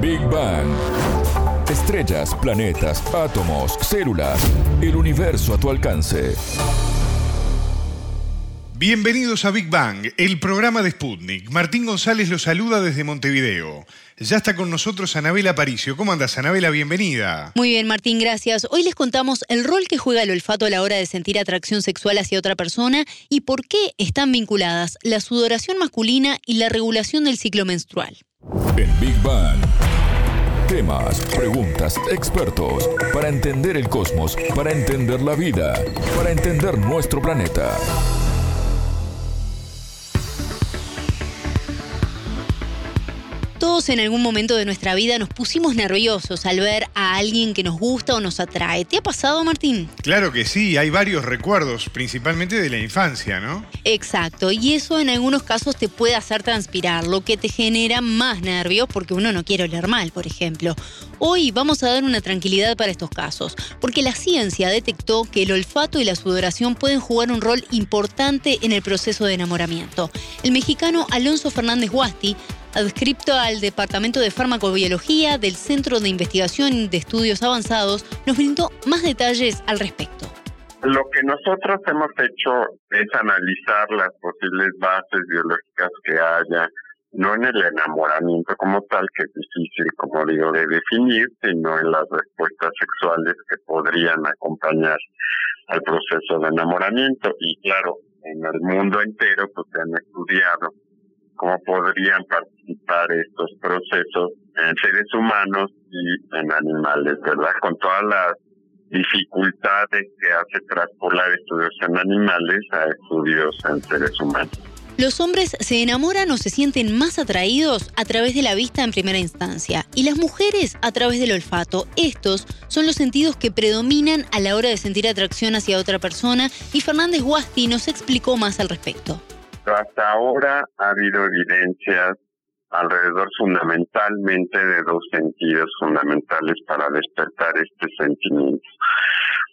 Big Bang. Estrellas, planetas, átomos, células, el universo a tu alcance. Bienvenidos a Big Bang, el programa de Sputnik. Martín González los saluda desde Montevideo. Ya está con nosotros Anabela Paricio. ¿Cómo andas, Anabela? Bienvenida. Muy bien, Martín, gracias. Hoy les contamos el rol que juega el olfato a la hora de sentir atracción sexual hacia otra persona y por qué están vinculadas la sudoración masculina y la regulación del ciclo menstrual. En Big Bang. Temas, preguntas, expertos, para entender el cosmos, para entender la vida, para entender nuestro planeta. Todos en algún momento de nuestra vida nos pusimos nerviosos al ver a alguien que nos gusta o nos atrae. ¿Te ha pasado, Martín? Claro que sí, hay varios recuerdos, principalmente de la infancia, ¿no? Exacto, y eso en algunos casos te puede hacer transpirar, lo que te genera más nervios porque uno no quiere oler mal, por ejemplo. Hoy vamos a dar una tranquilidad para estos casos, porque la ciencia detectó que el olfato y la sudoración pueden jugar un rol importante en el proceso de enamoramiento. El mexicano Alonso Fernández Guasti adscripto al Departamento de Farmacobiología del Centro de Investigación de Estudios Avanzados, nos brindó más detalles al respecto. Lo que nosotros hemos hecho es analizar las posibles bases biológicas que haya, no en el enamoramiento como tal, que es difícil, como digo, de definir, sino en las respuestas sexuales que podrían acompañar al proceso de enamoramiento. Y claro, en el mundo entero pues se han estudiado cómo podrían participar estos procesos en seres humanos y en animales, ¿verdad? Con todas las dificultades que hace traspolar estudios en animales a estudios en seres humanos. Los hombres se enamoran o se sienten más atraídos a través de la vista en primera instancia y las mujeres a través del olfato. Estos son los sentidos que predominan a la hora de sentir atracción hacia otra persona y Fernández Guasti nos explicó más al respecto hasta ahora ha habido evidencias alrededor fundamentalmente de dos sentidos fundamentales para despertar este sentimiento.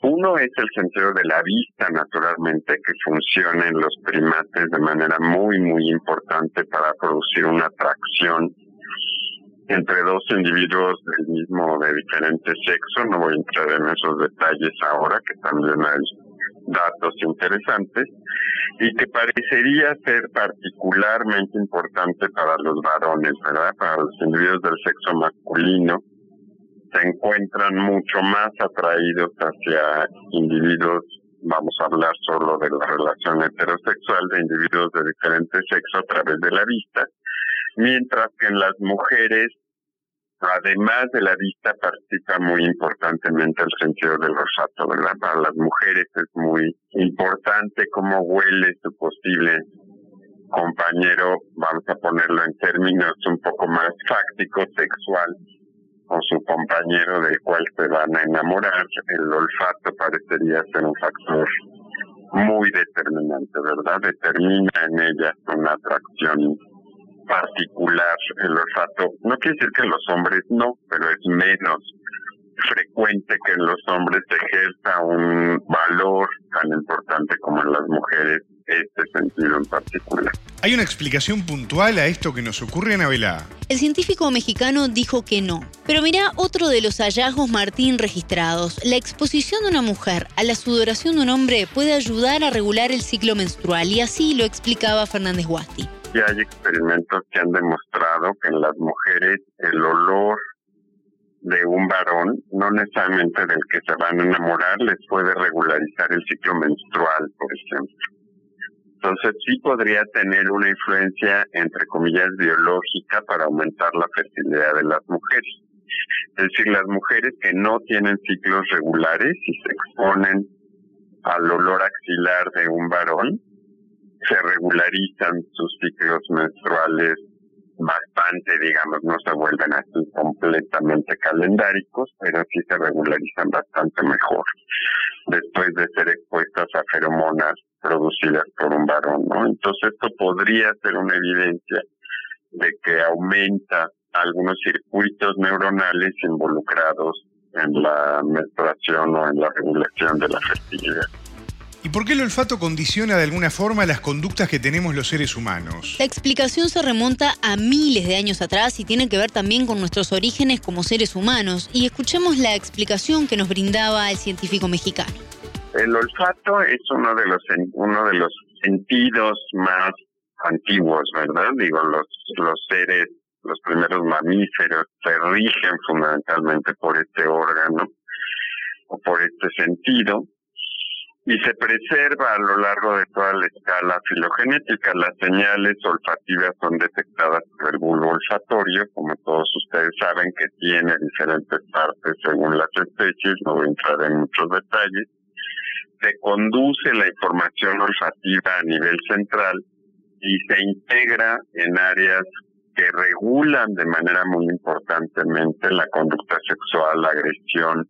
Uno es el sentido de la vista, naturalmente, que funciona en los primates de manera muy, muy importante para producir una atracción entre dos individuos del mismo, de diferente sexo. No voy a entrar en esos detalles ahora, que también hay datos interesantes y que parecería ser particularmente importante para los varones, ¿verdad? Para los individuos del sexo masculino se encuentran mucho más atraídos hacia individuos, vamos a hablar solo de la relación heterosexual de individuos de diferente sexo a través de la vista, mientras que en las mujeres además de la vista, participa muy importantemente el sentido del olfato, ¿verdad? Para las mujeres es muy importante cómo huele su posible compañero, vamos a ponerlo en términos un poco más fácticos, sexual, o su compañero del cual se van a enamorar. El olfato parecería ser un factor muy determinante, ¿verdad? Determina en ella una atracción particular el olfato. No quiere decir que en los hombres no, pero es menos frecuente que en los hombres se ejerza un valor tan importante como en las mujeres este sentido en particular. ¿Hay una explicación puntual a esto que nos ocurre, Anabela? El científico mexicano dijo que no. Pero mira otro de los hallazgos Martín registrados. La exposición de una mujer a la sudoración de un hombre puede ayudar a regular el ciclo menstrual y así lo explicaba Fernández Guasti y hay experimentos que han demostrado que en las mujeres el olor de un varón, no necesariamente del que se van a enamorar, les puede regularizar el ciclo menstrual, por ejemplo. Entonces sí podría tener una influencia, entre comillas, biológica para aumentar la fertilidad de las mujeres. Es decir, las mujeres que no tienen ciclos regulares y se exponen al olor axilar de un varón, se regularizan sus ciclos menstruales bastante, digamos, no se vuelven así completamente calendáricos, pero sí se regularizan bastante mejor después de ser expuestas a feromonas producidas por un varón, ¿no? Entonces esto podría ser una evidencia de que aumenta algunos circuitos neuronales involucrados en la menstruación o en la regulación de la fertilidad. ¿Y por qué el olfato condiciona de alguna forma las conductas que tenemos los seres humanos? La explicación se remonta a miles de años atrás y tiene que ver también con nuestros orígenes como seres humanos. Y escuchemos la explicación que nos brindaba el científico mexicano. El olfato es uno de los uno de los sentidos más antiguos, ¿verdad? Digo, los los seres, los primeros mamíferos se rigen fundamentalmente por este órgano o por este sentido y se preserva a lo largo de toda la escala filogenética. Las señales olfativas son detectadas por el bulbo olfatorio, como todos ustedes saben que tiene diferentes partes según las especies, no voy a entrar en muchos detalles. Se conduce la información olfativa a nivel central y se integra en áreas que regulan de manera muy importantemente la conducta sexual, la agresión,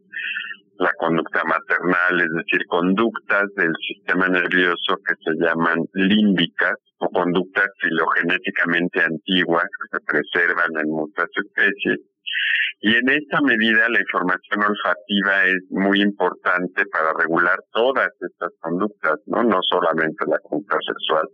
la conducta maternal, es decir, conductas del sistema nervioso que se llaman límbicas o conductas filogenéticamente antiguas que se preservan en muchas especies. Y en esta medida la información olfativa es muy importante para regular todas estas conductas, no, no solamente la conducta sexual,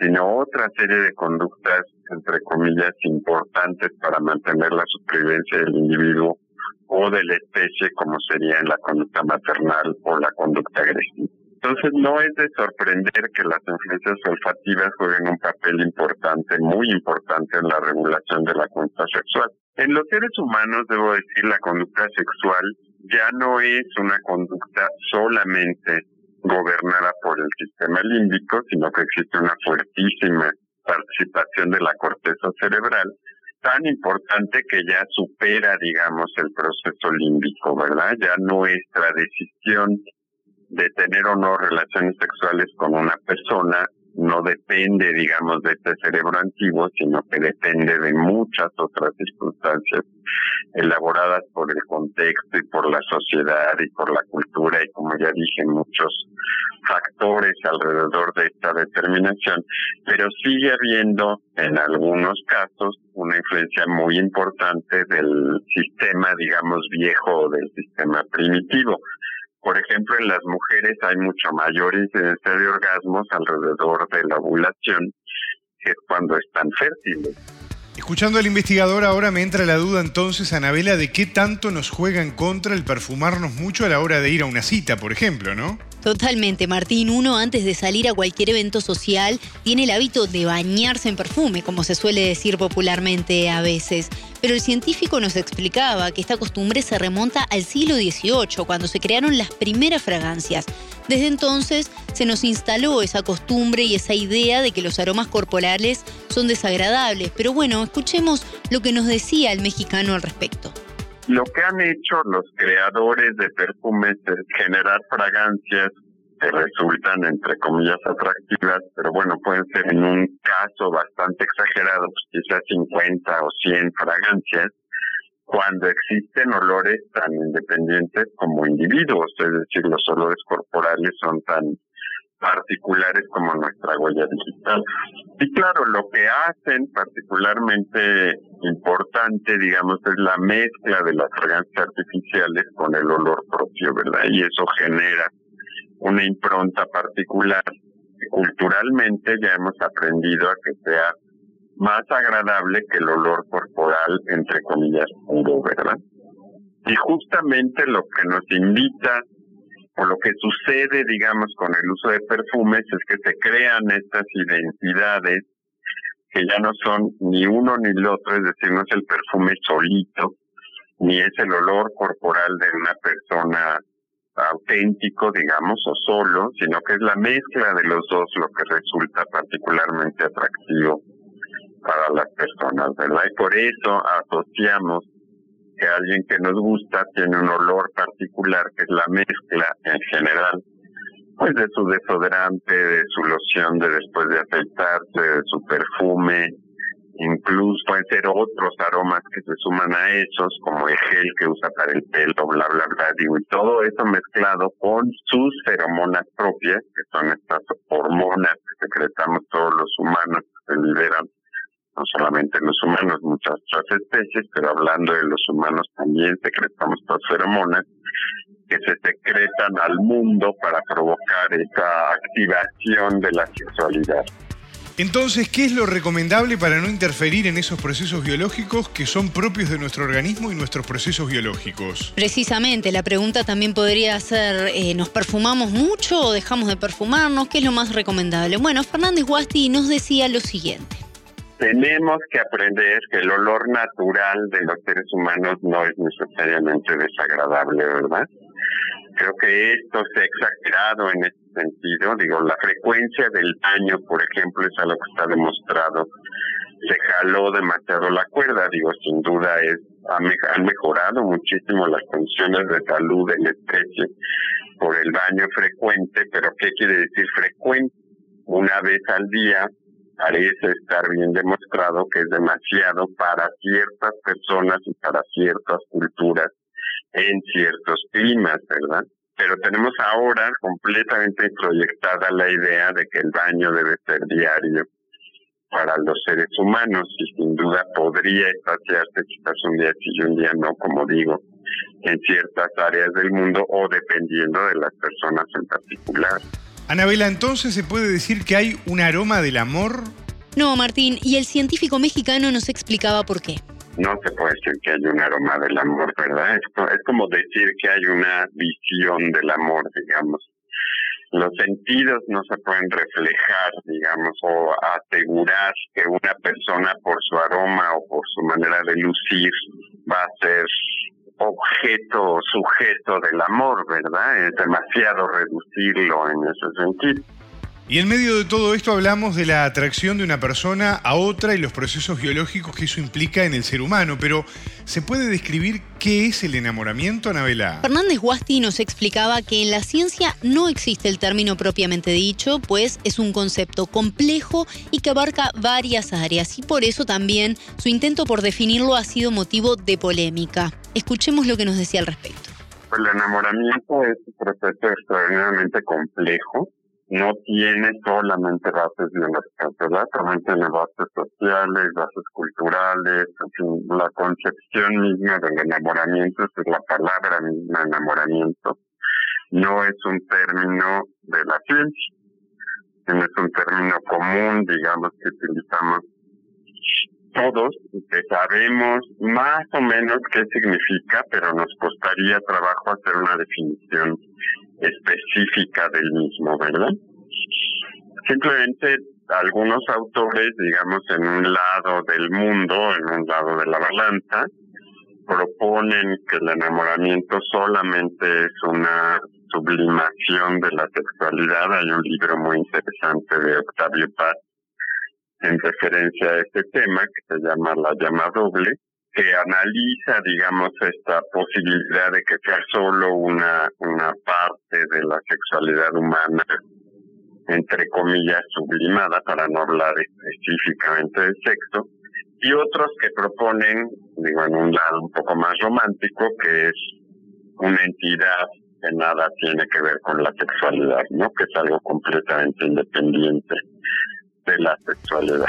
sino otra serie de conductas, entre comillas, importantes para mantener la supervivencia del individuo o de la especie como sería en la conducta maternal o la conducta agresiva. Entonces no es de sorprender que las influencias olfativas jueguen un papel importante, muy importante en la regulación de la conducta sexual. En los seres humanos, debo decir, la conducta sexual ya no es una conducta solamente gobernada por el sistema límbico, sino que existe una fuertísima participación de la corteza cerebral tan importante que ya supera, digamos, el proceso límbico, ¿verdad? Ya nuestra decisión de tener o no relaciones sexuales con una persona no depende, digamos, de este cerebro antiguo, sino que depende de muchas otras circunstancias elaboradas por el contexto y por la sociedad y por la cultura y, como ya dije, muchos factores alrededor de esta determinación, pero sigue habiendo en algunos casos una influencia muy importante del sistema, digamos, viejo, del sistema primitivo. Por ejemplo, en las mujeres hay mucho mayor incidencia de orgasmos alrededor de la ovulación, que cuando están fértiles. Escuchando al investigador, ahora me entra la duda entonces, Anabela, de qué tanto nos juega en contra el perfumarnos mucho a la hora de ir a una cita, por ejemplo, ¿no? Totalmente, Martín. Uno antes de salir a cualquier evento social tiene el hábito de bañarse en perfume, como se suele decir popularmente a veces. Pero el científico nos explicaba que esta costumbre se remonta al siglo XVIII, cuando se crearon las primeras fragancias. Desde entonces se nos instaló esa costumbre y esa idea de que los aromas corporales son desagradables. Pero bueno, escuchemos lo que nos decía el mexicano al respecto. Lo que han hecho los creadores de perfumes es generar fragancias que resultan, entre comillas, atractivas, pero bueno, pueden ser en un caso bastante exagerado, pues quizás 50 o 100 fragancias, cuando existen olores tan independientes como individuos, es decir, los olores corporales son tan particulares como nuestra huella digital. Y claro, lo que hacen particularmente importante, digamos, es la mezcla de las fragancias artificiales con el olor propio, ¿verdad? Y eso genera una impronta particular. Culturalmente ya hemos aprendido a que sea más agradable que el olor corporal, entre comillas, puro, ¿verdad? Y justamente lo que nos invita o lo que sucede, digamos, con el uso de perfumes es que se crean estas identidades que ya no son ni uno ni el otro, es decir, no es el perfume solito, ni es el olor corporal de una persona auténtico, digamos, o solo, sino que es la mezcla de los dos lo que resulta particularmente atractivo para las personas, ¿verdad? Y por eso asociamos que alguien que nos gusta tiene un olor particular, que es la mezcla en general, pues de su desodorante, de su loción de después de afeitarse, de su perfume, incluso pueden ser otros aromas que se suman a esos, como el gel que usa para el pelo, bla, bla, bla, y todo eso mezclado con sus feromonas propias, que son estas hormonas que secretamos todos los humanos, que se liberan no solamente los humanos, muchas otras especies, pero hablando de los humanos también secretamos estas feromonas, que se secretan al mundo para provocar esa activación de la sexualidad. Entonces, ¿qué es lo recomendable para no interferir en esos procesos biológicos que son propios de nuestro organismo y nuestros procesos biológicos? Precisamente, la pregunta también podría ser, eh, ¿nos perfumamos mucho o dejamos de perfumarnos? ¿Qué es lo más recomendable? Bueno, Fernández Guasti nos decía lo siguiente. Tenemos que aprender que el olor natural de los seres humanos no es necesariamente desagradable, ¿verdad? Creo que esto se ha exagerado en este sentido. Digo, la frecuencia del daño, por ejemplo, es algo que está demostrado. Se jaló demasiado la cuerda. Digo, sin duda es han mejorado muchísimo las condiciones de salud de la especie por el baño frecuente, pero ¿qué quiere decir frecuente? Una vez al día parece estar bien demostrado que es demasiado para ciertas personas y para ciertas culturas en ciertos climas, ¿verdad? Pero tenemos ahora completamente proyectada la idea de que el baño debe ser diario para los seres humanos y sin duda podría espaciarse quizás un día sí y un día no, como digo, en ciertas áreas del mundo o dependiendo de las personas en particular. Anabela, entonces se puede decir que hay un aroma del amor. No, Martín, y el científico mexicano nos explicaba por qué no se puede decir que hay un aroma del amor, ¿verdad? Es, como decir que hay una visión del amor, digamos. Los sentidos no se pueden reflejar, digamos, o asegurar que una persona por su aroma o por su manera de lucir va a ser objeto o sujeto del amor, ¿verdad? Es demasiado reducirlo en ese sentido. Y en medio de todo esto hablamos de la atracción de una persona a otra y los procesos biológicos que eso implica en el ser humano, pero ¿se puede describir qué es el enamoramiento, Anabela? Fernández Guasti nos explicaba que en la ciencia no existe el término propiamente dicho, pues es un concepto complejo y que abarca varias áreas y por eso también su intento por definirlo ha sido motivo de polémica. Escuchemos lo que nos decía al respecto. El enamoramiento es un proceso extraordinariamente complejo no tiene solamente bases biológicas, ¿verdad? También tiene bases sociales, bases culturales, la concepción misma del enamoramiento, es la palabra misma enamoramiento, no es un término de la ciencia, es un término común, digamos, que utilizamos todos que sabemos más o menos qué significa, pero nos costaría trabajo hacer una definición específica del mismo, ¿verdad? Simplemente algunos autores, digamos, en un lado del mundo, en un lado de la balanza, proponen que el enamoramiento solamente es una sublimación de la sexualidad. Hay un libro muy interesante de Octavio Paz en referencia a este tema que se llama La llama doble, que analiza, digamos, esta posibilidad de que sea solo una, una parte de la sexualidad humana, entre comillas, sublimada, para no hablar específicamente del sexo, y otros que proponen, digo, en un lado un poco más romántico, que es una entidad que nada tiene que ver con la sexualidad, ¿no? Que es algo completamente independiente de la sexualidad.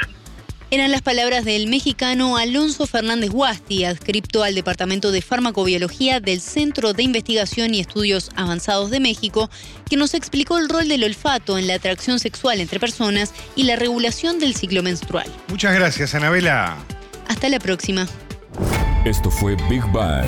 Eran las palabras del mexicano Alonso Fernández Guasti, adscripto al Departamento de Farmacobiología del Centro de Investigación y Estudios Avanzados de México, que nos explicó el rol del olfato en la atracción sexual entre personas y la regulación del ciclo menstrual. Muchas gracias, Anabela. Hasta la próxima. Esto fue Big Bang.